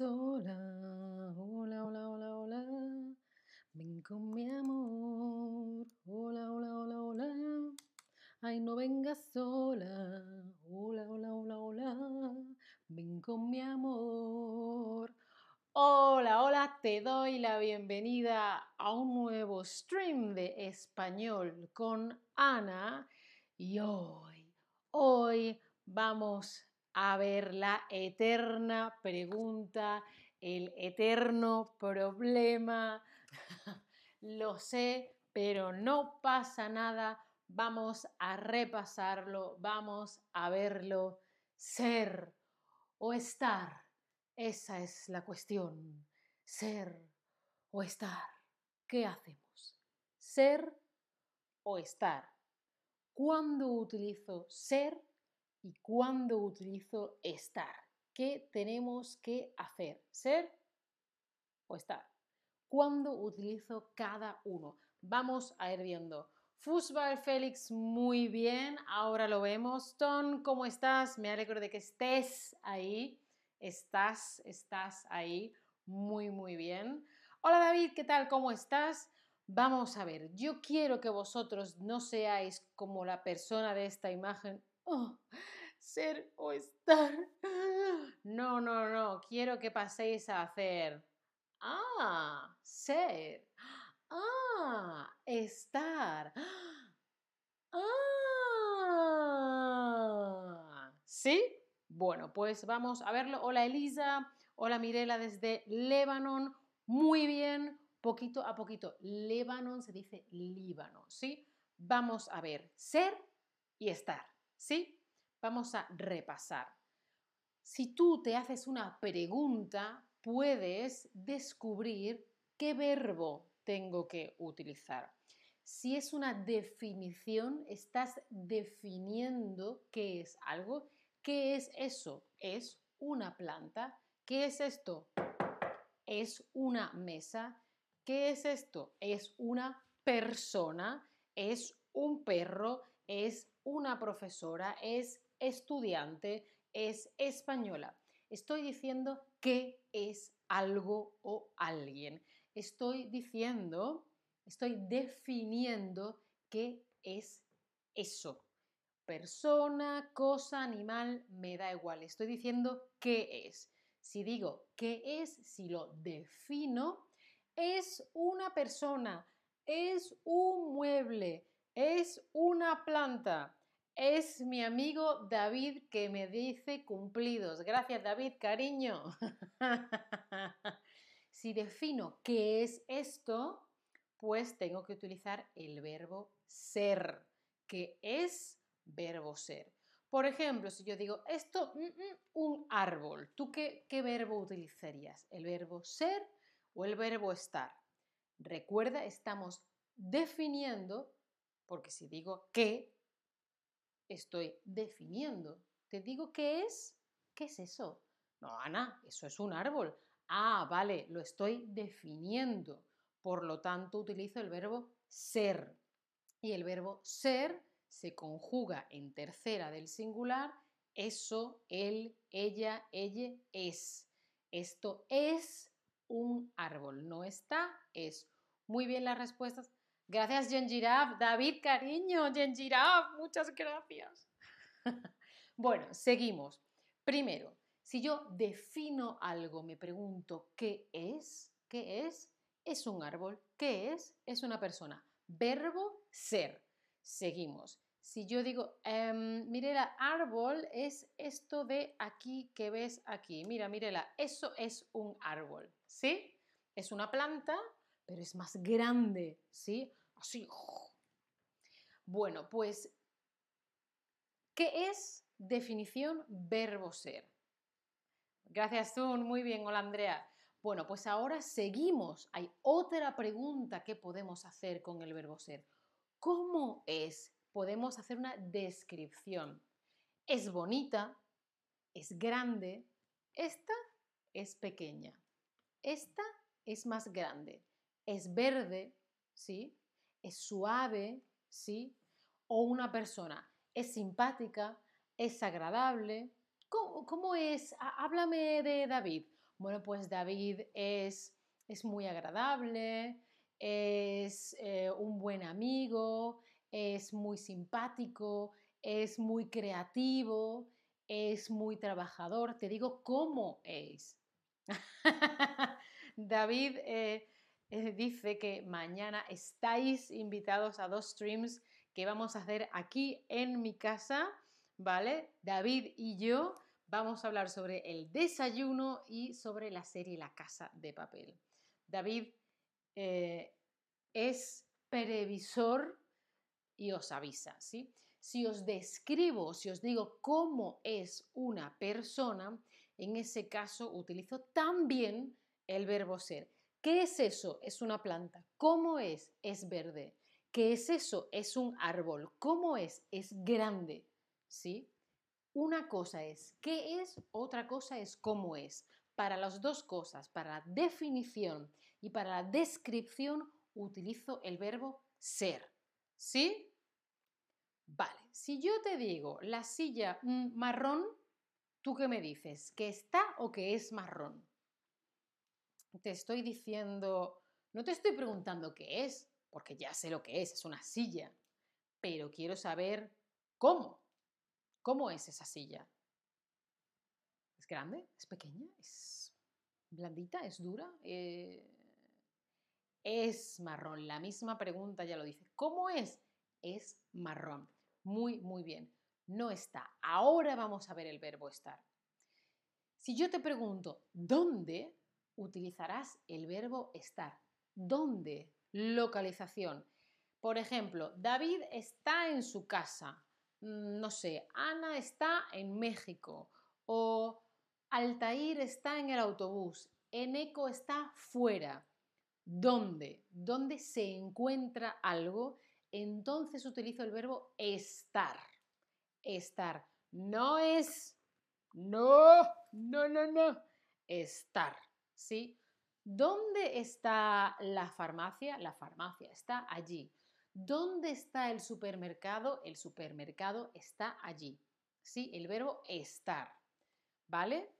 Hola, hola, hola, hola. Ven con mi amor. Hola, hola, hola, hola. Ay, no vengas sola. Hola, hola, hola, hola. Ven con mi amor. Hola, hola, te doy la bienvenida a un nuevo stream de español con Ana. Y hoy, hoy vamos a ver la eterna pregunta, el eterno problema. Lo sé, pero no pasa nada. Vamos a repasarlo, vamos a verlo. Ser o estar, esa es la cuestión. Ser o estar. ¿Qué hacemos? Ser o estar. ¿Cuándo utilizo ser y cuándo utilizo estar. ¿Qué tenemos que hacer? ¿Ser o estar? ¿Cuándo utilizo cada uno? Vamos a ir viendo. Fútbol Félix, muy bien, ahora lo vemos. Ton, ¿cómo estás? Me alegro de que estés ahí. Estás, estás ahí. Muy, muy bien. Hola David, ¿qué tal? ¿Cómo estás? Vamos a ver, yo quiero que vosotros no seáis como la persona de esta imagen. Oh, ser o estar. No, no, no, quiero que paséis a hacer. Ah, ser. Ah, estar. Ah, ¿sí? Bueno, pues vamos a verlo. Hola Elisa, hola Mirela desde Lebanon. Muy bien, poquito a poquito. Lebanon se dice Líbano, ¿sí? Vamos a ver ser y estar, ¿sí? vamos a repasar. Si tú te haces una pregunta, puedes descubrir qué verbo tengo que utilizar. Si es una definición, estás definiendo qué es algo. ¿Qué es eso? Es una planta. ¿Qué es esto? Es una mesa. ¿Qué es esto? Es una persona, es un perro, es una profesora, es estudiante, es española. Estoy diciendo qué es algo o alguien. Estoy diciendo, estoy definiendo qué es eso. Persona, cosa, animal, me da igual. Estoy diciendo qué es. Si digo qué es, si lo defino, es una persona, es un mueble, es una planta, es mi amigo David que me dice cumplidos. Gracias David, cariño. si defino qué es esto, pues tengo que utilizar el verbo ser, que es verbo ser. Por ejemplo, si yo digo esto, mm, mm, un árbol, ¿tú qué, qué verbo utilizarías? ¿El verbo ser o el verbo estar? Recuerda, estamos definiendo, porque si digo qué, estoy definiendo. Te digo qué es. ¿Qué es eso? No, Ana, eso es un árbol. Ah, vale, lo estoy definiendo. Por lo tanto, utilizo el verbo ser. Y el verbo ser se conjuga en tercera del singular. Eso, él, ella, ella es. Esto es un árbol. No está, es. Muy bien las respuestas. Gracias, Jen David, cariño, Jen muchas gracias. bueno, seguimos. Primero, si yo defino algo, me pregunto qué es, ¿qué es? Es un árbol. ¿Qué es? Es una persona. Verbo ser. Seguimos. Si yo digo, em, Mirela, árbol es esto de aquí que ves aquí. Mira, Mirela, eso es un árbol. ¿Sí? Es una planta pero es más grande, ¿sí? Así. Bueno, pues, ¿qué es definición verbo ser? Gracias, Zun. Muy bien, hola, Andrea. Bueno, pues ahora seguimos. Hay otra pregunta que podemos hacer con el verbo ser. ¿Cómo es? Podemos hacer una descripción. Es bonita, es grande, esta es pequeña, esta es más grande es verde, ¿sí? Es suave, ¿sí? O una persona es simpática, es agradable. ¿Cómo, es? Háblame de David. Bueno, pues David es, es muy agradable, es eh, un buen amigo, es muy simpático, es muy creativo, es muy trabajador. Te digo cómo es. David eh, dice que mañana estáis invitados a dos streams que vamos a hacer aquí en mi casa, ¿vale? David y yo vamos a hablar sobre el desayuno y sobre la serie La Casa de Papel. David eh, es previsor y os avisa, ¿sí? Si os describo, si os digo cómo es una persona, en ese caso utilizo también el verbo ser. ¿Qué es eso? Es una planta. ¿Cómo es? Es verde. ¿Qué es eso? Es un árbol. ¿Cómo es? Es grande. ¿Sí? Una cosa es qué es, otra cosa es cómo es. Para las dos cosas, para la definición y para la descripción, utilizo el verbo ser. ¿Sí? Vale, si yo te digo la silla mm, marrón, ¿tú qué me dices? ¿Que está o que es marrón? Te estoy diciendo, no te estoy preguntando qué es, porque ya sé lo que es, es una silla, pero quiero saber cómo. ¿Cómo es esa silla? ¿Es grande? ¿Es pequeña? ¿Es blandita? ¿Es dura? Eh, es marrón. La misma pregunta ya lo dice. ¿Cómo es? Es marrón. Muy, muy bien. No está. Ahora vamos a ver el verbo estar. Si yo te pregunto, ¿dónde? Utilizarás el verbo estar. ¿Dónde? Localización. Por ejemplo, David está en su casa. Mm, no sé, Ana está en México. O Altair está en el autobús. Eneco está fuera. ¿Dónde? ¿Dónde se encuentra algo? Entonces utilizo el verbo estar. Estar. No es, no, no, no, no. Estar. ¿Sí? ¿Dónde está la farmacia? La farmacia está allí. ¿Dónde está el supermercado? El supermercado está allí. ¿Sí? El verbo estar. ¿Vale?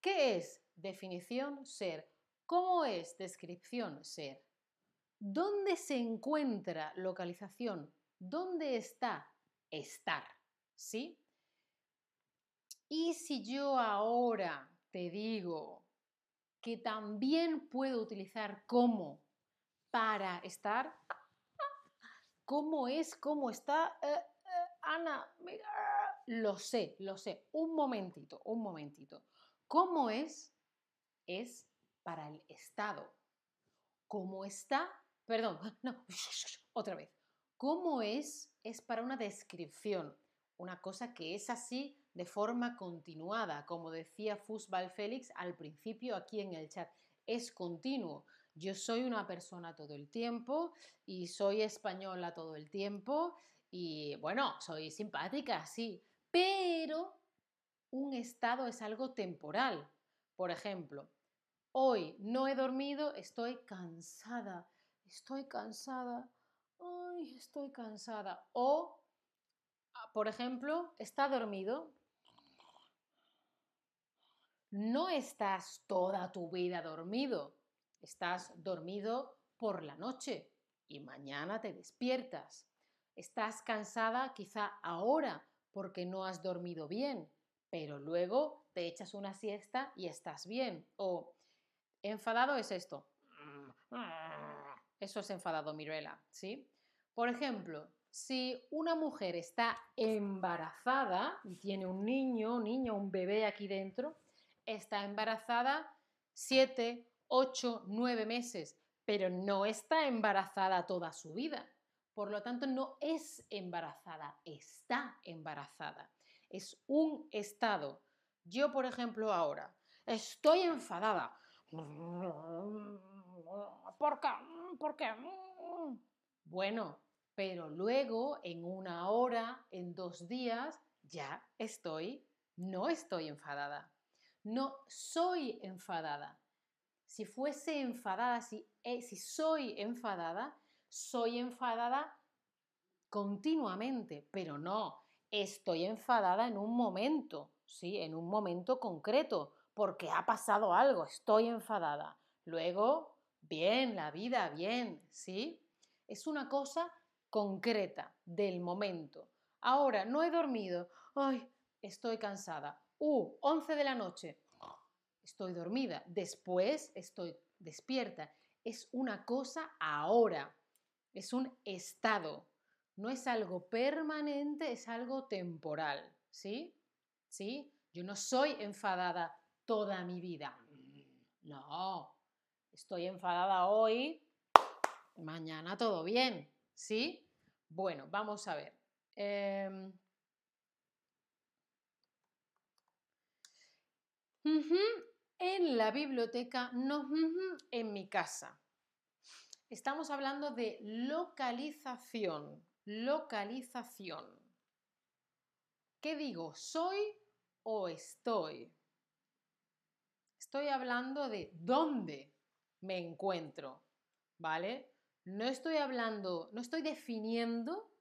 ¿Qué es definición ser? ¿Cómo es descripción ser? ¿Dónde se encuentra localización? ¿Dónde está estar? ¿Sí? Y si yo ahora te digo que también puedo utilizar como para estar, ¿cómo es? ¿Cómo está? Eh, eh, Ana, lo sé, lo sé. Un momentito, un momentito. ¿Cómo es? Es para el Estado. ¿Cómo está? Perdón, no, otra vez. ¿Cómo es? Es para una descripción, una cosa que es así de forma continuada, como decía Fusbal Félix al principio aquí en el chat. Es continuo. Yo soy una persona todo el tiempo y soy española todo el tiempo y bueno, soy simpática, sí, pero un estado es algo temporal. Por ejemplo, Hoy no he dormido, estoy cansada, estoy cansada, ay, estoy cansada. O, por ejemplo, está dormido. No estás toda tu vida dormido, estás dormido por la noche y mañana te despiertas. Estás cansada quizá ahora porque no has dormido bien, pero luego te echas una siesta y estás bien. O Enfadado es esto. Eso es enfadado, Mirela, ¿sí? Por ejemplo, si una mujer está embarazada y tiene un niño, un niño, un bebé aquí dentro, está embarazada siete, ocho, nueve meses, pero no está embarazada toda su vida. Por lo tanto, no es embarazada, está embarazada. Es un estado. Yo, por ejemplo, ahora estoy enfadada ¿Por qué? ¿Por qué? Bueno, pero luego en una hora, en dos días, ya estoy, no estoy enfadada. No soy enfadada. Si fuese enfadada, si, eh, si soy enfadada, soy enfadada continuamente, pero no, estoy enfadada en un momento, ¿sí? En un momento concreto porque ha pasado algo, estoy enfadada. Luego, bien, la vida, bien, ¿sí? Es una cosa concreta del momento. Ahora, no he dormido. Ay, estoy cansada. Uh, 11 de la noche. Estoy dormida. Después estoy despierta. Es una cosa ahora. Es un estado. No es algo permanente, es algo temporal. ¿Sí? ¿Sí? Yo no soy enfadada toda mi vida. No. Estoy enfadada hoy. Mañana todo bien. ¿Sí? Bueno, vamos a ver. En la biblioteca, no en mi casa. Estamos hablando de localización. Localización. ¿Qué digo? ¿Soy o estoy? Estoy hablando de dónde me encuentro, ¿vale? No estoy hablando, no estoy definiendo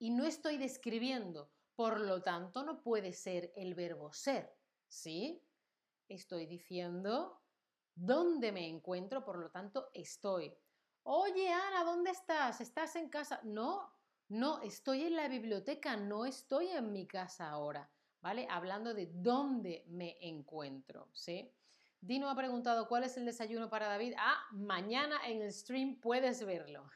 y no estoy describiendo. Por lo tanto, no puede ser el verbo ser, ¿sí? Estoy diciendo dónde me encuentro, por lo tanto, estoy. Oye, Ana, ¿dónde estás? ¿Estás en casa? No, no, estoy en la biblioteca, no estoy en mi casa ahora, ¿vale? Hablando de dónde me encuentro, ¿sí? Dino ha preguntado cuál es el desayuno para David. Ah, mañana en el stream puedes verlo.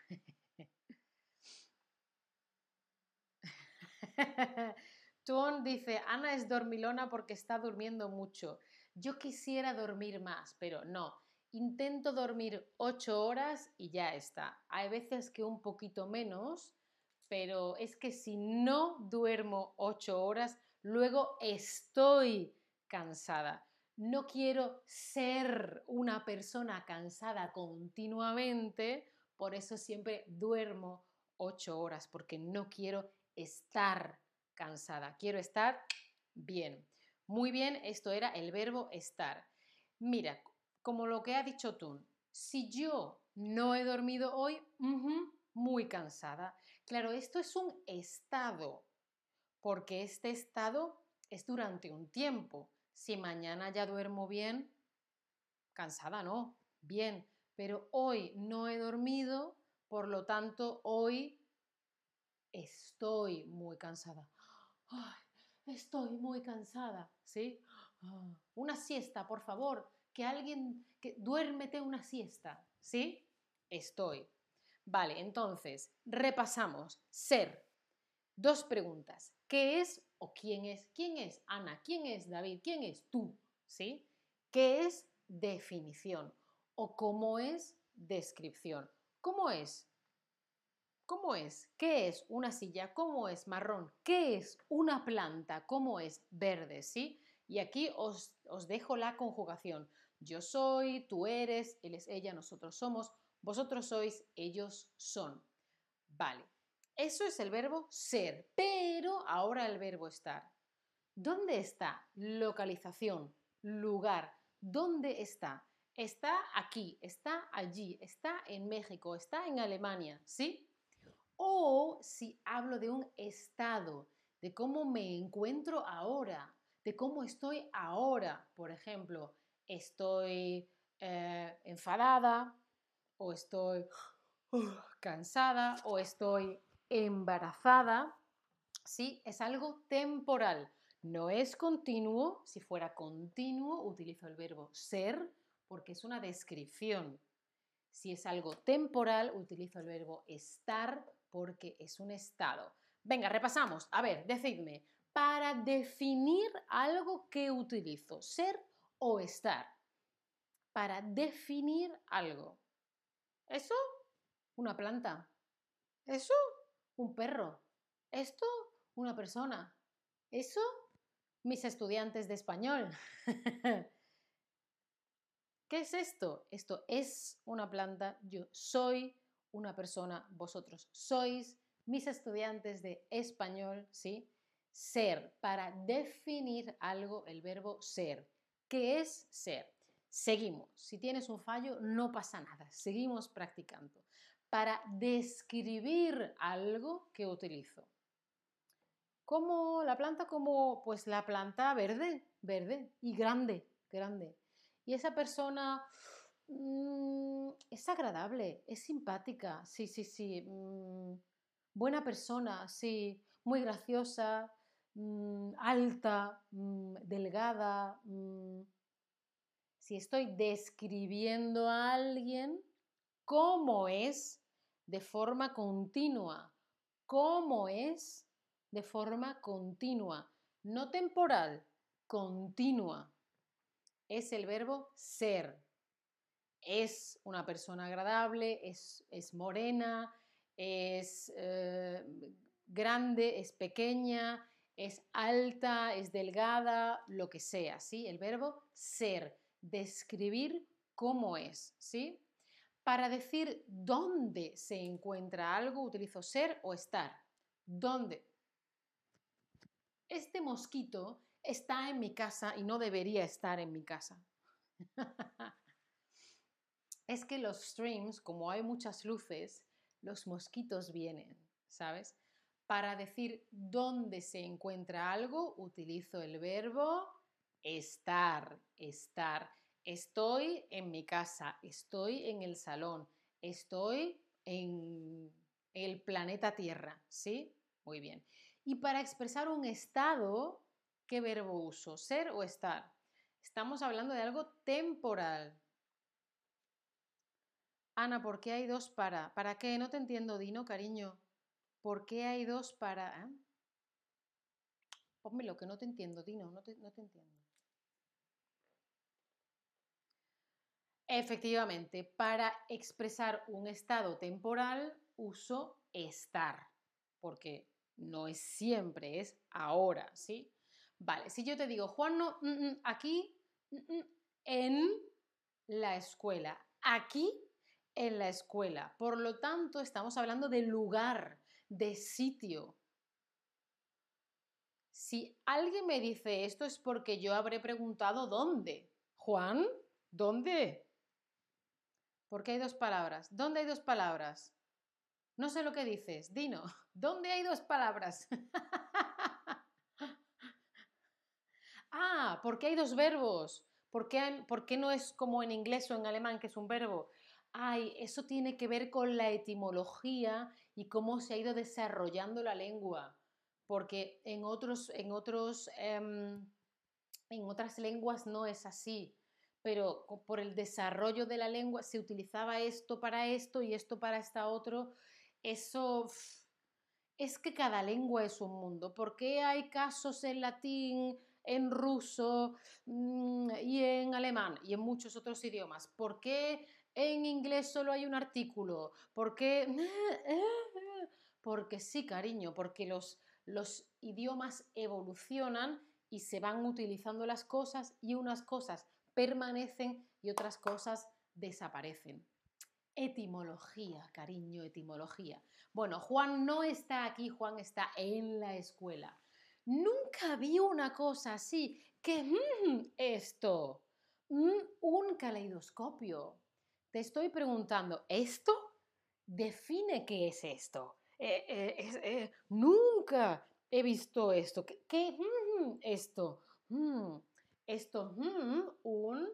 Tuon dice, Ana es dormilona porque está durmiendo mucho. Yo quisiera dormir más, pero no. Intento dormir ocho horas y ya está. Hay veces que un poquito menos, pero es que si no duermo ocho horas, luego estoy cansada. No quiero ser una persona cansada continuamente, por eso siempre duermo ocho horas, porque no quiero estar cansada, quiero estar bien. Muy bien, esto era el verbo estar. Mira, como lo que ha dicho tú, si yo no he dormido hoy, muy cansada. Claro, esto es un estado, porque este estado es durante un tiempo. Si mañana ya duermo bien, cansada no, bien, pero hoy no he dormido, por lo tanto hoy estoy muy cansada. Estoy muy cansada, ¿sí? Ah, una siesta, por favor, que alguien, que duérmete una siesta, ¿sí? Estoy. Vale, entonces, repasamos. Ser. Dos preguntas. ¿Qué es o quién es? ¿Quién es Ana? ¿Quién es David? ¿Quién es tú? ¿Sí? ¿Qué es definición? ¿O cómo es descripción? ¿Cómo es? ¿Cómo es? ¿Qué es una silla? ¿Cómo es marrón? ¿Qué es una planta? ¿Cómo es verde? ¿Sí? Y aquí os, os dejo la conjugación. Yo soy, tú eres, él es ella, nosotros somos, vosotros sois, ellos son. Vale. Eso es el verbo ser, pero ahora el verbo estar. ¿Dónde está? Localización, lugar. ¿Dónde está? Está aquí, está allí, está en México, está en Alemania, ¿sí? O si hablo de un estado, de cómo me encuentro ahora, de cómo estoy ahora, por ejemplo, estoy eh, enfadada o estoy cansada o estoy embarazada, ¿sí? Es algo temporal, no es continuo. Si fuera continuo, utilizo el verbo ser porque es una descripción. Si es algo temporal, utilizo el verbo estar porque es un estado. Venga, repasamos. A ver, decidme, para definir algo que utilizo, ser o estar. Para definir algo. ¿Eso? Una planta. ¿Eso? un perro. Esto, una persona. Eso, mis estudiantes de español. ¿Qué es esto? Esto es una planta, yo soy una persona, vosotros sois mis estudiantes de español, ¿sí? Ser, para definir algo, el verbo ser. ¿Qué es ser? Seguimos. Si tienes un fallo, no pasa nada. Seguimos practicando para describir algo que utilizo. Como la planta como pues la planta verde, verde y grande, grande. Y esa persona mm, es agradable, es simpática, sí, sí, sí. Mm, buena persona, sí. Muy graciosa, mm, alta, delgada. Si estoy describiendo a alguien, ¿cómo es de forma continua? ¿Cómo es de forma continua? No temporal, continua es el verbo ser. Es una persona agradable, es, es morena, es eh, grande, es pequeña, es alta, es delgada, lo que sea, ¿sí? El verbo ser, describir cómo es, ¿sí? Para decir dónde se encuentra algo, utilizo ser o estar. ¿Dónde? Este mosquito está en mi casa y no debería estar en mi casa. es que los streams, como hay muchas luces, los mosquitos vienen, ¿sabes? Para decir dónde se encuentra algo, utilizo el verbo estar, estar. Estoy en mi casa, estoy en el salón, estoy en el planeta Tierra, ¿sí? Muy bien. Y para expresar un estado, ¿Qué verbo uso? ¿Ser o estar? Estamos hablando de algo temporal. Ana, ¿por qué hay dos para? ¿Para qué? No te entiendo, Dino, cariño. ¿Por qué hay dos para? ¿eh? Ponme lo que no te entiendo, Dino, no te, no te entiendo. Efectivamente, para expresar un estado temporal uso estar, porque no es siempre, es ahora, ¿sí? Vale, si yo te digo, Juan, no, mm, mm, aquí mm, en la escuela, aquí en la escuela. Por lo tanto, estamos hablando de lugar, de sitio. Si alguien me dice esto es porque yo habré preguntado dónde. Juan, ¿dónde? Porque hay dos palabras. ¿Dónde hay dos palabras? No sé lo que dices. Dino, ¿dónde hay dos palabras? Ah, ¿por qué hay dos verbos? ¿Por qué, no es como en inglés o en alemán, que es un verbo? Ay, eso tiene que ver con la etimología y cómo se ha ido desarrollando la lengua. Porque en, otros, en, otros, em, en otras lenguas no es así. Pero por el desarrollo de la lengua se utilizaba esto para esto y esto para esta otro. Eso es que cada lengua es un mundo. ¿Por qué hay casos en latín en ruso mm, y en alemán y en muchos otros idiomas? ¿Por qué en inglés solo hay un artículo? ¿Por qué? Porque sí, cariño, porque los, los idiomas evolucionan y se van utilizando las cosas y unas cosas permanecen y otras cosas desaparecen. Etimología, cariño, etimología. Bueno, Juan no está aquí, Juan está en la escuela. Nunca vi una cosa así. ¿Qué mm, esto? Mm, un caleidoscopio. Te estoy preguntando, ¿esto? Define qué es esto. Eh, eh, eh, nunca he visto esto. ¿Qué, qué mm, esto? esto, un...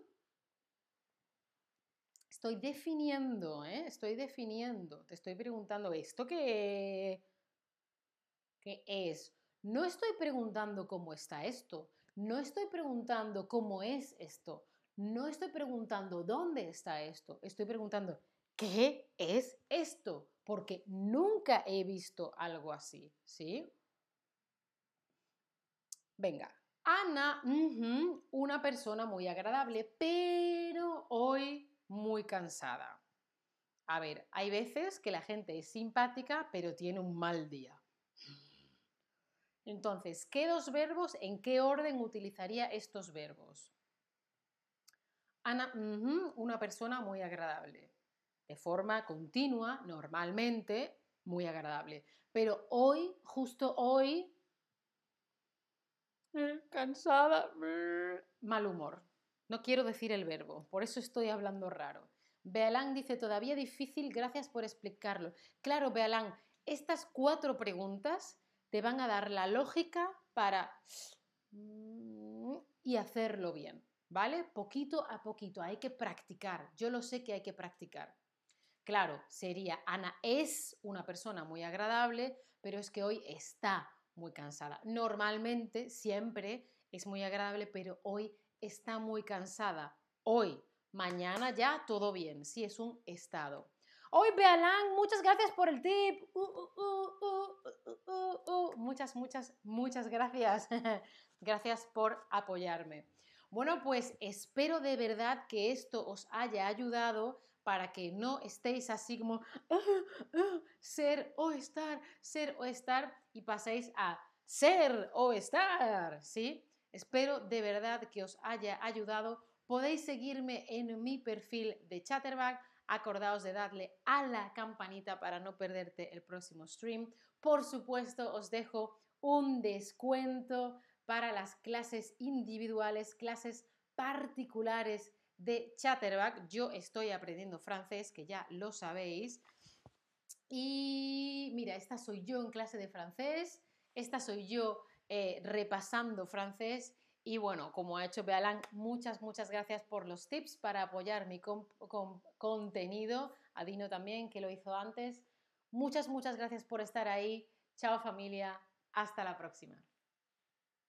Estoy definiendo. Estoy definiendo. Te estoy preguntando, ¿esto qué, qué es? No estoy preguntando cómo está esto, no estoy preguntando cómo es esto, no estoy preguntando dónde está esto, estoy preguntando qué es esto, porque nunca he visto algo así, ¿sí? Venga, Ana, una persona muy agradable, pero hoy muy cansada. A ver, hay veces que la gente es simpática, pero tiene un mal día. Entonces, ¿qué dos verbos, en qué orden utilizaría estos verbos? Ana, una persona muy agradable. De forma continua, normalmente, muy agradable. Pero hoy, justo hoy, eh, cansada, mal humor. No quiero decir el verbo, por eso estoy hablando raro. Bealán dice, todavía difícil, gracias por explicarlo. Claro, Bealán, estas cuatro preguntas te van a dar la lógica para mm, y hacerlo bien. ¿Vale? Poquito a poquito, hay que practicar. Yo lo sé que hay que practicar. Claro, sería, Ana es una persona muy agradable, pero es que hoy está muy cansada. Normalmente, siempre es muy agradable, pero hoy está muy cansada. Hoy, mañana ya todo bien, sí es un estado. Hoy, Bealán, muchas gracias por el tip. Uh, uh, uh, muchas, muchas, muchas gracias. gracias por apoyarme. Bueno, pues espero de verdad que esto os haya ayudado para que no estéis así como ah, ah, ser o estar, ser o estar y paséis a ser o estar, ¿sí? Espero de verdad que os haya ayudado. Podéis seguirme en mi perfil de Chatterback. Acordaos de darle a la campanita para no perderte el próximo stream. Por supuesto, os dejo un descuento para las clases individuales, clases particulares de Chatterback. Yo estoy aprendiendo francés, que ya lo sabéis. Y mira, esta soy yo en clase de francés, esta soy yo eh, repasando francés. Y bueno, como ha hecho Bealan, muchas, muchas gracias por los tips para apoyar mi contenido. A Dino también, que lo hizo antes. Muchas, muchas gracias por estar ahí. Chao familia, hasta la próxima.